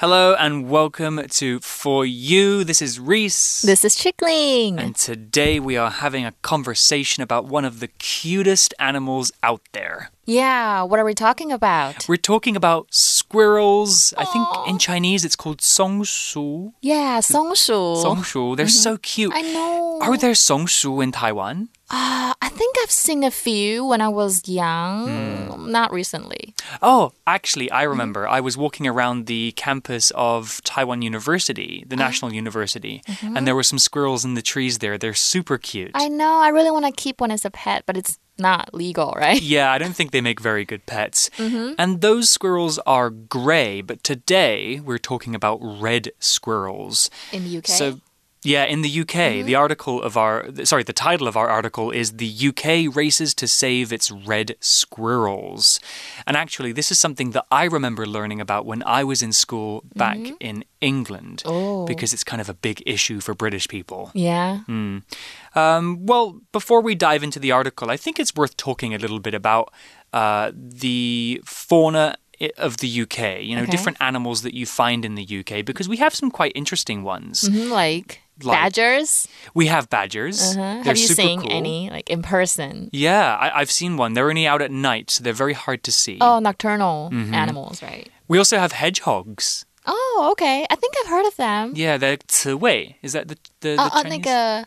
Hello and welcome to For You. This is Reese. This is Chickling. And today we are having a conversation about one of the cutest animals out there. Yeah, what are we talking about? We're talking about squirrels. I think in Chinese it's called songshu. Yeah, 松鼠. Songshu. They're so cute. I know. Are there songshu in Taiwan? Uh, I think I've seen a few when I was young, Hmm. not recently. Oh, actually, I remember. I was walking around the campus of Taiwan University, the National University, and there were some squirrels in the trees there. They're super cute. I know, I really want to keep one as a pet, but it's not legal, right? Yeah, I don't think they make very good pets. Mm-hmm. And those squirrels are gray, but today we're talking about red squirrels. In the UK. So, yeah, in the UK, the article of our sorry, the title of our article is "The UK races to save its red squirrels." And actually, this is something that I remember learning about when I was in school back in England Oh. because it's kind of a big issue for British people. yeah. Um, well, before we dive into the article, I think it's worth talking a little bit about uh, the fauna of the UK, you know, Okay. different animals that you find in the UK, because we have some quite interesting ones. Mhm, Like, Like- badgers. We have badgers. Uh-huh. They're Have you super seen cool. any, like, in person? Yeah, I, I've seen one. They're only out at night, so they're very hard to see. Oh, nocturnal Mm-hmm. animals, right? We also have hedgehogs. Oh, okay. I think I've heard of them. Yeah, they're 刺猬. Is that the the, the 哦哦，那 Chinese? 个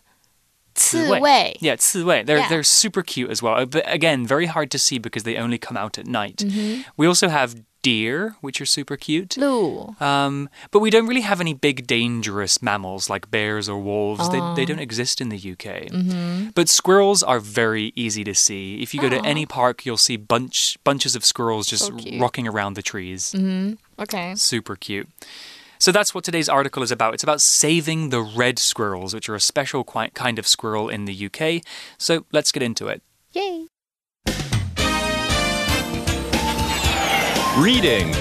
刺猬。 Yeah, 刺猬. They're Yeah. they're super cute as well. Uh, But again, very hard to see because they only come out at night. Mm-hmm. We also have deer, which are super cute. 鹿 Um, but we don't really have any big dangerous mammals like bears or wolves. They, Oh. they don't exist in the UK. Mm-hmm. But squirrels are very easy to see. If you go to any park, you'll see bunch bunches of squirrels just So rocking around the trees. Okay. Super cute. So that's what today's article is about. It's about saving the red squirrels, which are a special kind of squirrel in the UK. So let's get into it. Reading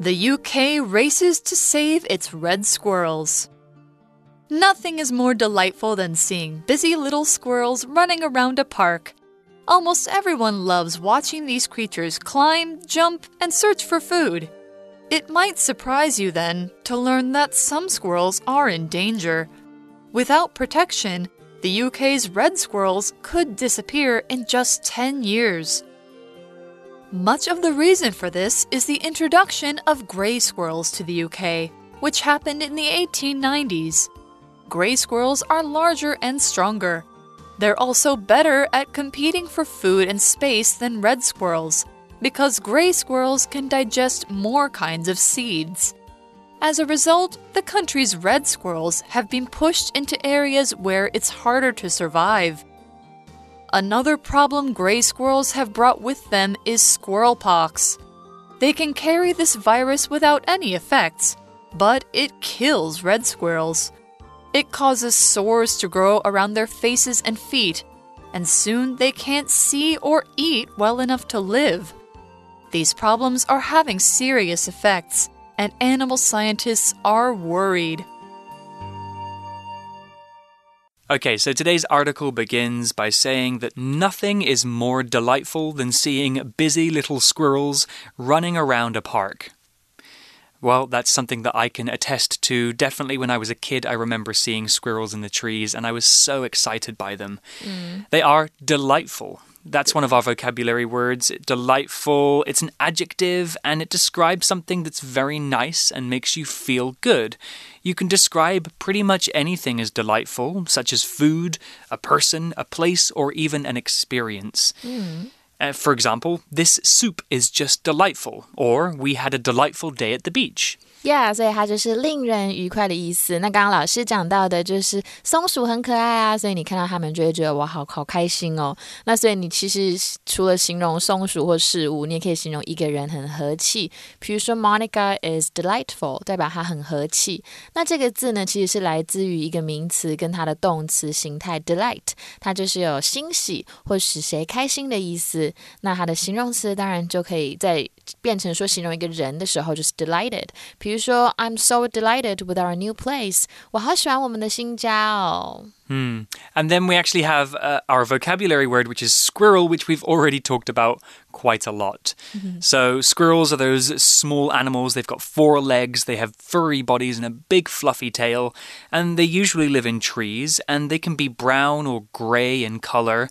The UK races to save its red squirrels. Nothing is more delightful than seeing busy little squirrels running around a park. Almost everyone loves watching these creatures climb, jump, and search for food. It might surprise you then to learn that some squirrels are in danger. Without protection, the UK's red squirrels could disappear in just 10 years. Much of the reason for this is the introduction of grey squirrels to the UK, which happened in the 1890s. Grey squirrels are larger and stronger. They're also better at competing for food and space than red squirrels, because grey squirrels can digest more kinds of seeds. As a result, the country's red squirrels have been pushed into areas where it's harder to survive. Another problem gray squirrels have brought with them is squirrel pox. They can carry this virus without any effects, but it kills red squirrels. It causes sores to grow around their faces and feet, and soon they can't see or eat well enough to live. These problems are having serious effects, and animal scientists are worried. Okay, so today's article begins by saying that nothing is more delightful than seeing busy little squirrels running around a park. Well, that's something that I can attest to. Definitely when I was a kid, I remember seeing squirrels in the trees and I was so excited by them. Mm. They are delightful. That's one of our vocabulary words. Delightful. It's an adjective and it describes something that's very nice and makes you feel good. You can describe pretty much anything as delightful, such as food, a person, a place, or even an experience. Uh, for example, this soup is just delightful, or we had a delightful day at the beach. Yeah，所以它就是令人愉快的意思。那刚刚老师讲到的就是松鼠很可爱啊，所以你看到它们就会觉得哇，好好开心哦。那所以你其实除了形容松鼠或事物，你也可以形容一个人很和气。比如说，Monica is delightful，代表她很和气。那这个字呢，其实是来自于一个名词跟它的动词形态 delight，它就是有欣喜或使谁开心的意思。思。那它的形容词当然就可以在变成说形容一个人的时候，就是 delighted。比如说，I'm so delighted with our new place。我好喜欢我们的新家哦。Hmm. And then we actually have uh, our vocabulary word, which is squirrel, which we've already talked about quite a lot. Mm-hmm. So, squirrels are those small animals. They've got four legs, they have furry bodies and a big fluffy tail, and they usually live in trees, and they can be brown or grey in color.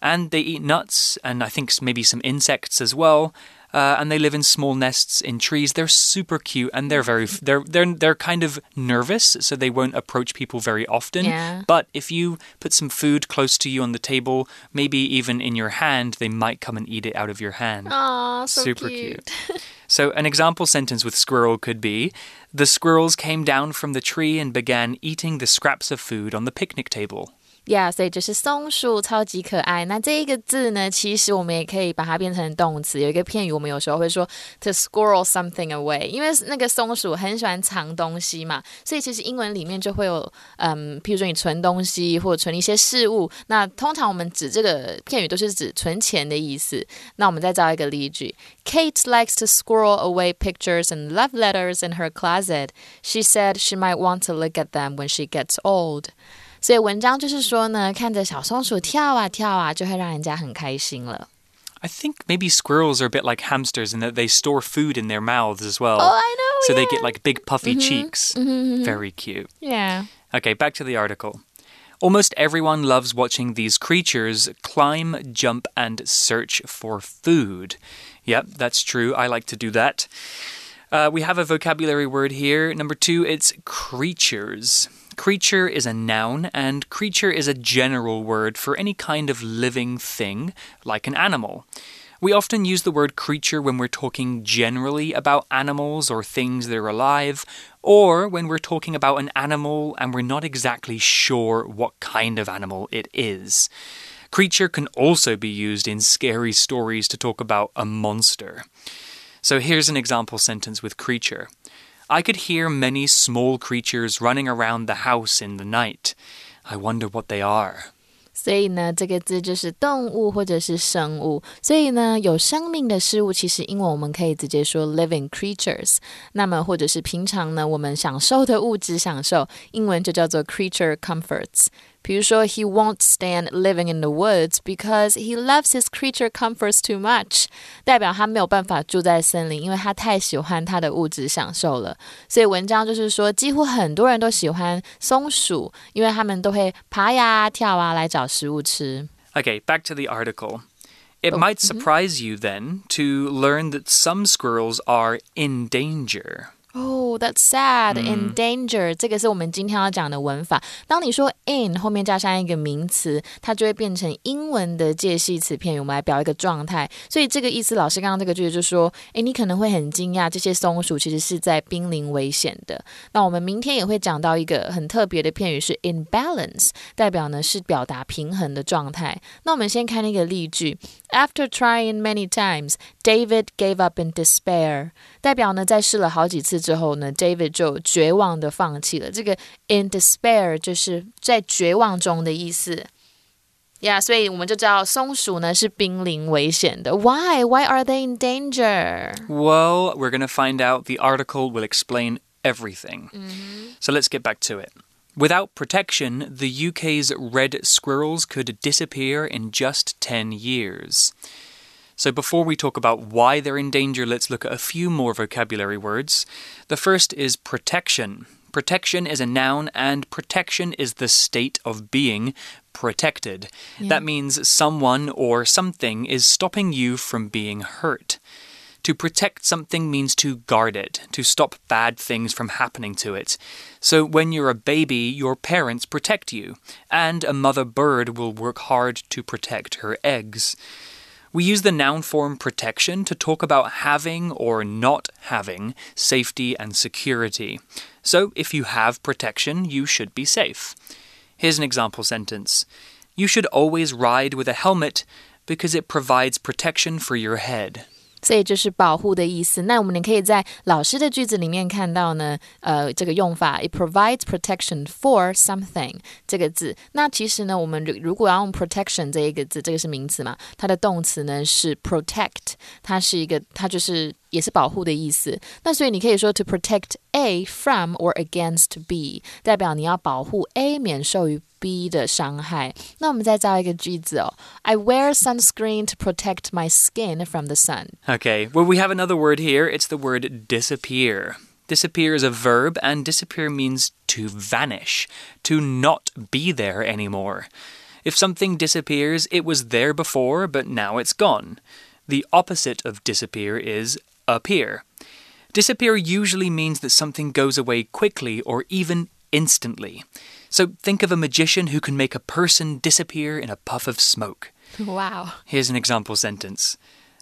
And they eat nuts and I think maybe some insects as well uh, and they live in small nests in trees. They're super cute, and they're very they're they're they're kind of nervous, so they won't approach people very often. Yeah. But if you put some food close to you on the table, maybe even in your hand, they might come and eat it out of your hand. Aw, so super cute. So, an example sentence with squirrel could be The squirrels came down from the tree and began eating the scraps of food on the picnic table. Yeah，所以就是松鼠超级可爱。那这一个字呢，其实我们也可以把它变成动词。有一个片语，我们有时候会说 to squirrel something away，因为那个松鼠很喜欢藏东西嘛，所以其实英文里面就会有，嗯，譬如说你存东西或者存一些事物。那通常我们指这个片语都是指存钱的意思。那我们再造一个例句：Kate likes to squirrel away pictures and love letters in her closet. She said she might want to look at them when she gets old. 所以文章就是说呢，看着小松鼠跳啊跳啊，就会让人家很开心了。I think maybe squirrels are a bit like hamsters in that they store food in their mouths as well. Oh, I know. So they yeah. get like big puffy cheeks. Very cute. yeah. Okay, back to the article. Almost everyone loves watching these creatures climb, jump, and search for food. Yep, that's true. I like to do that. Uh, we have a vocabulary word here. Number two, it's creatures. Creature is a noun, and creature is a general word for any kind of living thing, like an animal. We often use the word creature when we're talking generally about animals or things that are alive, or when we're talking about an animal and we're not exactly sure what kind of animal it is. Creature can also be used in scary stories to talk about a monster. So here's an example sentence with creature. I could hear many small creatures running around the house in the night. I wonder what they are. 所以呢，这个字就是动物或者是生物。所以呢，有生命的事物，其实英文我们可以直接说 living creatures。那么，或者是平常呢，我们享受的物质享受，英文就叫做 creature comforts。 比如说，He won't stand living in the woods because he loves his creature comforts too much，代表他没有办法住在森林，因为他太喜欢他的物质享受了。所以文章就是说，几乎很多人都喜欢松鼠，因为他们都会爬呀、跳啊来找食物吃。 Okay, back to the article. It might surprise you then to learn that some squirrels are in danger. Oh, that's sad. In danger，、这个是我们今天要讲的文法。当你说 in 后面加上一个名词，它就会变成英文的介系词片语，我们来表一个状态。所以这个意思，老师刚刚这个句子就说：诶，你可能会很惊讶，这些松鼠其实是在濒临危险的。那我们明天也会讲到一个很特别的片语是 in balance，代表呢是表达平衡的状态。那我们先看那个例句：After trying many times, David gave up in despair。代表呢在试了好几次之后呢，David 就绝望的放弃了。这个 in despair 就是在绝望中的意思。呀、yeah,，所以我们就知道松鼠呢是濒临危险的。Why? Why are they in danger? Well, we're going to find out. The article will explain everything. So let's get back to it. Without protection, the UK's red squirrels could disappear in just 10 years. So, before we talk about why they're in danger, let's look at a few more vocabulary words. The first is protection. Protection is a noun, and protection is the state of being protected. That means someone or something is stopping you from being hurt. To protect something means to guard it, to stop bad things from happening to it. So when you're a baby, your parents protect you, and a mother bird will work hard to protect her eggs. We use the noun form protection to talk about having or not having safety and security. So if you have protection, you should be safe. Here's an example sentence You should always ride with a helmet because it provides protection for your head. 所以就是保护的意思。那我们也可以在老师的句子里面看到呢，呃，这个用法，it provides protection for something 这个字。那其实呢，我们如果要用 protection 这一个字，这个是名词嘛，它的动词呢是 protect，它是一个，它就是也是保护的意思。那所以你可以说 to protect A from or against B，代表你要保护 A 免受于 B 的伤害。那我们再造一个句子哦，I wear sunscreen to protect my skin from the sun. Okay, well, we have another word here. It's the word disappear. Disappear is a verb, and disappear means to vanish, to not be there anymore. If something disappears, it was there before, but now it's gone. The opposite of disappear is appear. Disappear usually means that something goes away quickly or even instantly. So think of a magician who can make a person disappear in a puff of smoke. Wow. Here's an example sentence.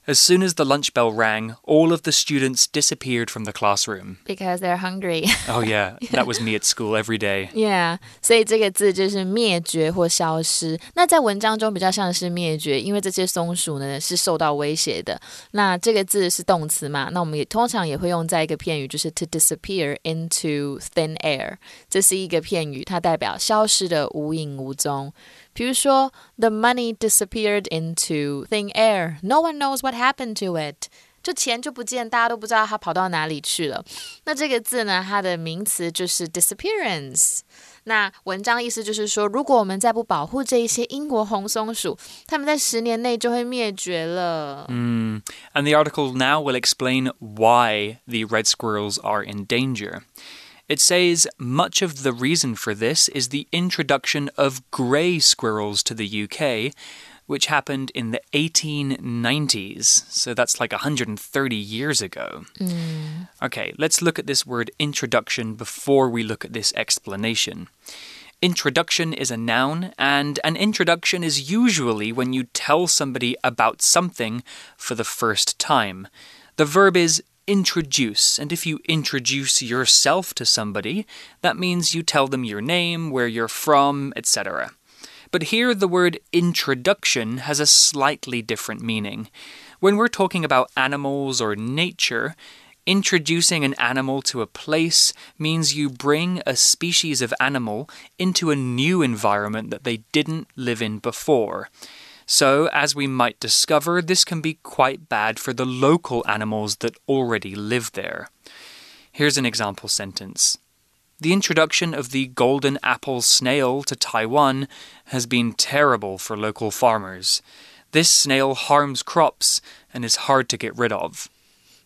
As soon as the lunch bell rang, all of the students disappeared from the classroom. Because they're hungry. oh, yeah, that was me at school every day. Yeah，所以这个字就是灭绝或消失。那在文章中比较像是灭绝，因为这些松鼠呢是受到威胁的。那这个字是动词嘛？那我们也通常也会用在一个片语，就是 to disappear into thin air。这是一个片语，它代表消失的无影无踪。 比如说，the money disappeared into thin air. No one knows what happened to it. 就钱就不见，大家都不知道它跑到哪里去了。那这个字呢，它的名词就是 disappearance。那文章意思就是说，如果我们再不保护这一些英国红松鼠，它们在十年内就会灭绝了。嗯，and the article now will explain why the red squirrels are in danger. It says much of the reason for this is the introduction of grey squirrels to the UK, which happened in the 1890s. So that's like 130 years ago. Mm. Okay, let's look at this word introduction before we look at this explanation. Introduction is a noun, and an introduction is usually when you tell somebody about something for the first time. The verb is introduce. And if you introduce yourself to somebody, that means you tell them your name, where you're from, etc. But here the word introduction has a slightly different meaning. When we're talking about animals or nature, Introducing an animal to a place means you bring a species of animal into a new environment that they didn't live in before. So, as we might discover, this can be quite bad for the local animals that already live there. Here's an example sentence. The introduction of the golden apple snail to Taiwan has been terrible for local farmers. This snail harms crops and is hard to get rid of.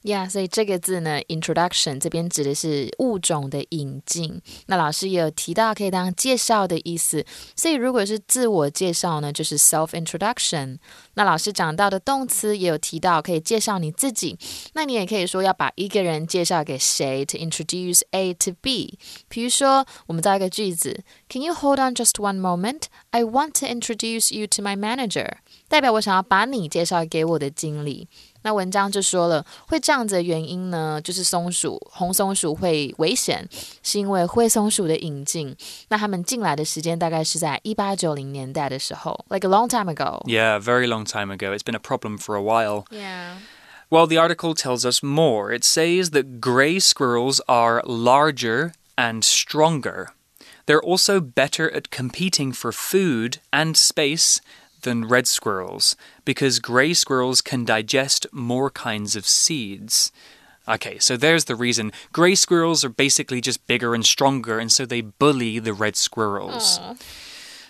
呀，所以这个字呢，introduction 这边指的是物种的引进。那老师也有提到可以当介绍的意思，所以如果是自我介绍呢，就是 self introduction。那老师讲到的动词也有提到可以介绍你自己，那你也可以说要把一个人介绍给谁，to introduce A to B。比如说，我们造一个句子，Can you hold on just one moment? I want to introduce you to my manager。代表我想要把你介绍给我的经理。那文章就说了，会这样子的原因呢，就是松鼠红松鼠会危险，是因为灰松鼠的引进。那他们进来的时间大概是在一八九零年代的时候，like a long time ago. Yeah, very long time ago. It's been a problem for a while. Yeah. Well, the article tells us more. It says that gray squirrels are larger and stronger. They're also better at competing for food and space than red squirrels because gray squirrels can digest more kinds of seeds. Okay, so there's the reason. Gray squirrels are basically just bigger and stronger, and so they bully the red squirrels. Aww.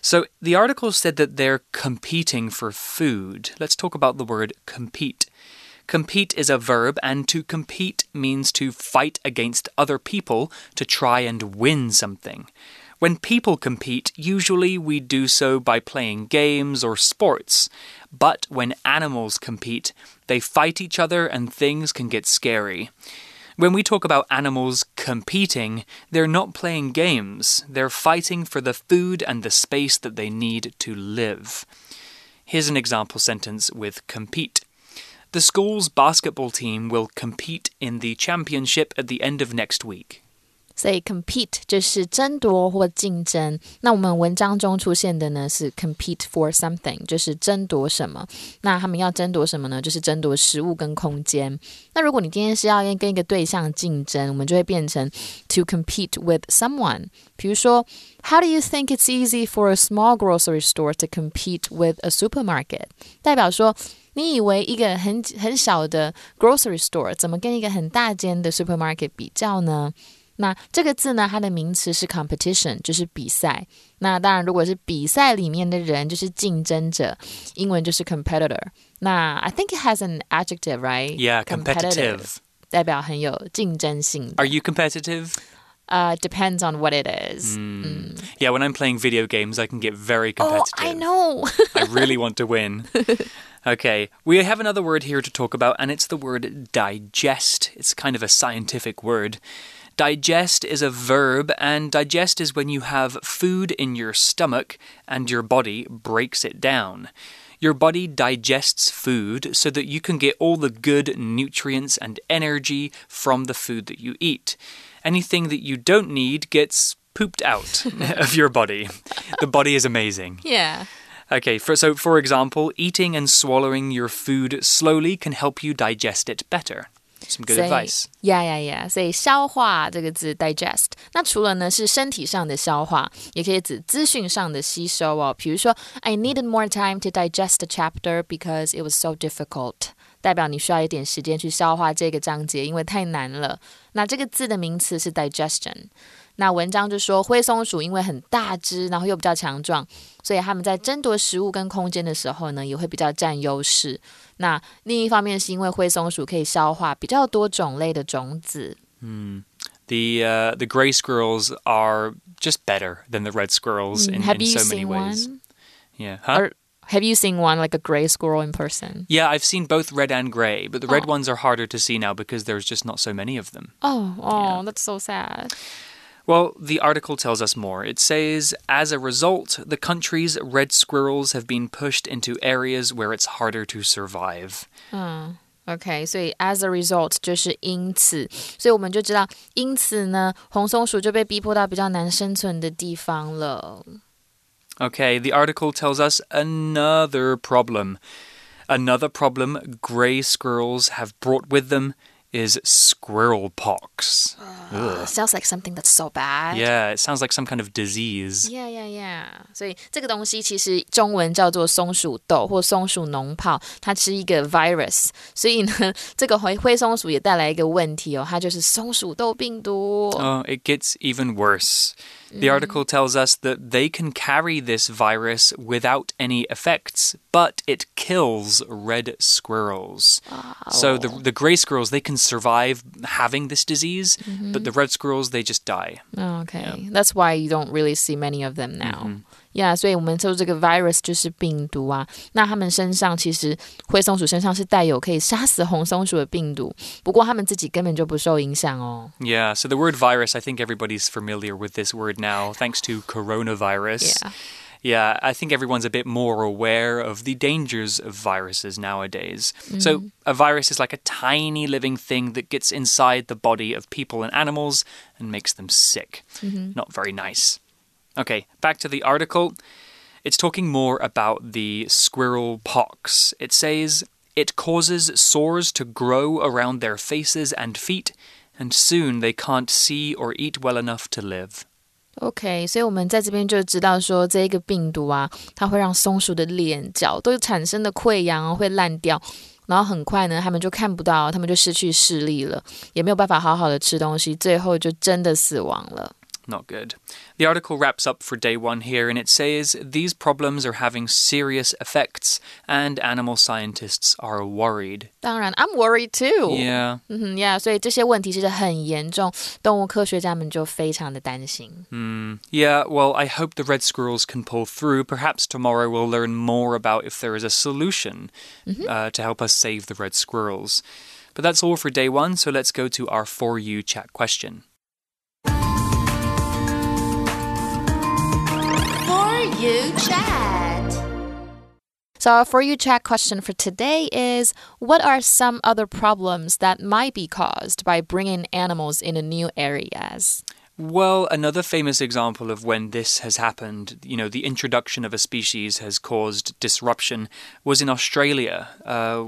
So the article said that they're competing for food. Let's talk about the word compete. Compete is a verb, and to compete means to fight against other people to try and win something. When people compete, usually we do so by playing games or sports. But when animals compete, they fight each other and things can get scary. When we talk about animals competing, they're not playing games, they're fighting for the food and the space that they need to live. Here's an example sentence with compete. The school's basketball team will compete in the championship at the end of next week. 所以 compete 就是争夺或竞争。那我们文章中出现的呢是 compete for something，就是争夺什么。那他们要争夺什么呢？就是争夺食物跟空间。那如果你今天是要跟一个对象竞争，我们就会变成 to compete with someone。比如说，How do you think it's easy for a small grocery store to compete with a supermarket？代表说。你以为一个很很小的 grocery store 怎么跟一个很大间的 supermarket 比较呢？ 那这个字呢，它的名词是 competition，就是比赛。那当然，如果是比赛里面的人，就是竞争者，英文就是 competitor。那 I think it has an adjective, right? Yeah, competitive. 代表很有竞争性。Are you competitive? Uh, depends on what it is. Mm. Mm. Yeah, when I'm playing video games, I can get very competitive. Oh, I know. I really want to win. Okay, we have another word here to talk about, and it's the word digest. It's kind of a scientific word. Digest is a verb, and digest is when you have food in your stomach and your body breaks it down. Your body digests food so that you can get all the good nutrients and energy from the food that you eat. Anything that you don't need gets pooped out of your body. The body is amazing. Yeah. Okay, for, so for example, eating and swallowing your food slowly can help you digest it better. Some good advice. Yeah, yeah, yeah. 所以消化这个字 digest，那除了呢是身体上的消化，也可以指资讯上的吸收哦。比如说，I needed more time to digest the chapter because it was so difficult。代表你需要一点时间去消化这个章节，因为太难了。那这个字的名词是 digestion。 那文章就说灰松鼠因为很大只，然后又比较强壮，所以他们在争夺食物跟空间的时候呢，也会比较占优势。那另一方面是因为灰松鼠可以消化比较多种类的种子。嗯，the uh the gray squirrels are just better than the red squirrels in, Have in you so many seen ways. one? Yeah. Huh? Or have you seen one like a gray squirrel in person? Yeah, I've seen both red and gray, but the red Oh. ones are harder to see now because there's just not so many of them. Oh, oh, that's so sad. Well, the article tells us more. It says, as a result, the country's red squirrels have been pushed into areas where it's harder to survive. 嗯，OK，所以 as a result 就是因此，所以我们就知道，因此呢，红松鼠就被逼迫到比较难生存的地方了。 Okay, the article tells us another problem. Another problem gray squirrels have brought with them is squirrel pox. Ugh. Sounds like something that's so bad. Yeah, it sounds like some kind of disease. Yeah, yeah, yeah. 所以这个东西其实中文叫做松鼠痘或松鼠脓泡，它是一个 virus。所以呢，这个灰灰松鼠也带来一个问题哦，它就是松鼠痘病毒。 Oh, it gets even worse. The article tells us that they can carry this virus without any effects, but it kills red squirrels. So the the gray squirrels they can survive having this disease, but mm-hmm. the red squirrels they just die. Oh, okay, that's why you don't really see many of them now. Mm-hmm. Yeah，所以我们说这个 virus 就是病毒啊。那它们身上其实灰松鼠身上是带有可以杀死红松鼠的病毒，不过它们自己根本就不受影响哦。 Yeah, so the word virus, I think everybody's familiar with this word now thanks to coronavirus. Yeah. Yeah, I think everyone's a bit more aware of the dangers of viruses nowadays. So, a virus is like a tiny living thing that gets inside the body of people and animals and makes them sick. Not very nice. Okay, back to the article. It's talking more about the squirrel pox. It says it causes sores to grow around their faces and feet, and soon they can't see or eat well enough to live. OK，所以我们在这边就知道说，这一个病毒啊，它会让松鼠的脸、脚都产生的溃疡哦，会烂掉，然后很快呢，它们就看不到，它们就失去视力了，也没有办法好好的吃东西，最后就真的死亡了。 Not good. The article wraps up for day one here and it says these problems are having serious effects and animal scientists are worried. 当然，I'm worried too。 Yeah. 嗯哼呀，所以这些问题其实很严重，动物科学家们就非常的担心。 Mm, yeah, well, I hope the red squirrels can pull through. Perhaps tomorrow we'll learn more about if there is a solution uh, to help us save the red squirrels. But that's all for day one, so let's go to our For You chat question. You chat. So our for you chat question for today is what are some other problems that might be caused by bringing animals into new areas? Well, another famous example of when this has happened, you know, the introduction of a species has caused disruption, was in Australia. Uh,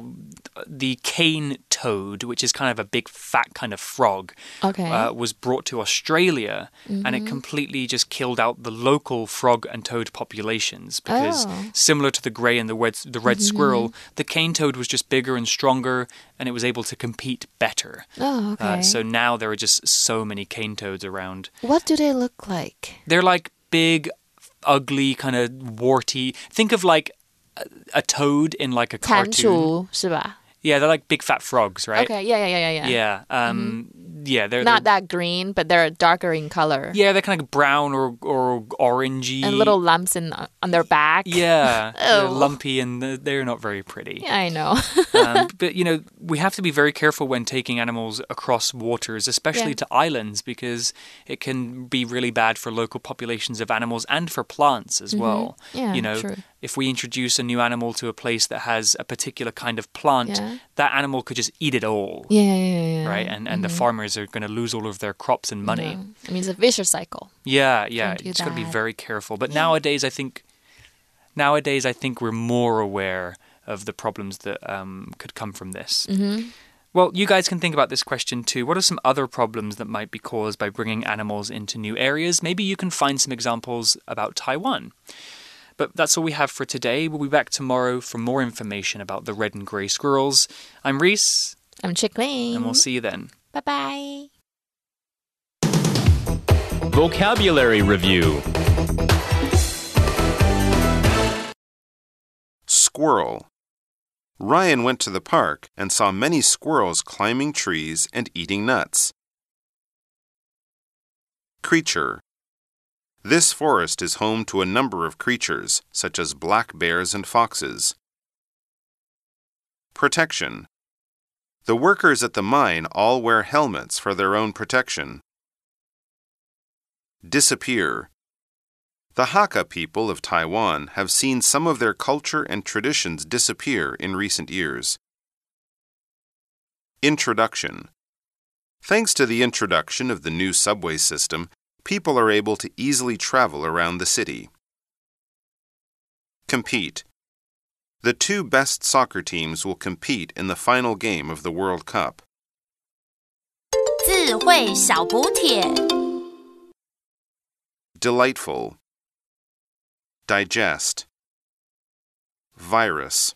the cane toad, which is kind of a big fat kind of frog, Okay. uh, was brought to Australia and Mm-hmm. it completely just killed out the local frog and toad populations because, Oh. Mm-hmm. similar to the grey and the red, the red squirrel, the cane toad was just bigger and stronger and it was able to compete better. oh, okay. Uh, so now there are just so many cane toads around. what do they look like? They're like big, ugly, kind of warty. Think of like a, a toad in like a 蟾 cartoon. 蜍是吧 Yeah, they're like big fat frogs, right? Okay, yeah, yeah, yeah, yeah. Yeah. Um, Yeah, they're Not they're, that green, but they're a darker in color. Yeah, they're kind of brown or or orangey. And little lumps in on their back. Yeah, they're lumpy and they're- not very pretty. Yeah, I know. um, but you know, we have to be very careful when taking animals across waters, especially Yeah. to islands, because it can be really bad for local populations of animals and for plants as well. Mm-hmm. Yeah, you know, true. if we introduce a new animal to a place that has a particular kind of plant, Yeah. that animal could just eat it all, yeah, yeah, yeah, yeah. right? And and the farmers are going to lose all of their crops and money. Yeah. I mean, it's a vicious cycle. Yeah, yeah. Don't It's got to be very careful. But nowadays, I think nowadays I think we're more aware of the problems that um, could come from this. Mm-hmm. Well, you guys can think about this question too. What are some other problems that might be caused by bringing animals into new areas? Maybe you can find some examples about Taiwan. But that's all we have for today. We'll be back tomorrow for more information about the red and grey squirrels. I'm Reese, I'm Chickling. and we'll see you then. Bye bye. Vocabulary Review Squirrel. Ryan went to the park and saw many squirrels climbing trees and eating nuts. Creature. This forest is home to a number of creatures, such as black bears and foxes. Protection. The workers at the mine all wear helmets for their own protection. Disappear. The Hakka people of Taiwan have seen some of their culture and traditions disappear in recent years. Introduction Thanks to the introduction of the new subway system, people are able to easily travel around the city. Compete The two best soccer teams will compete in the final game of the World Cup. 智慧小补帖。 Delightful. Digest. Virus.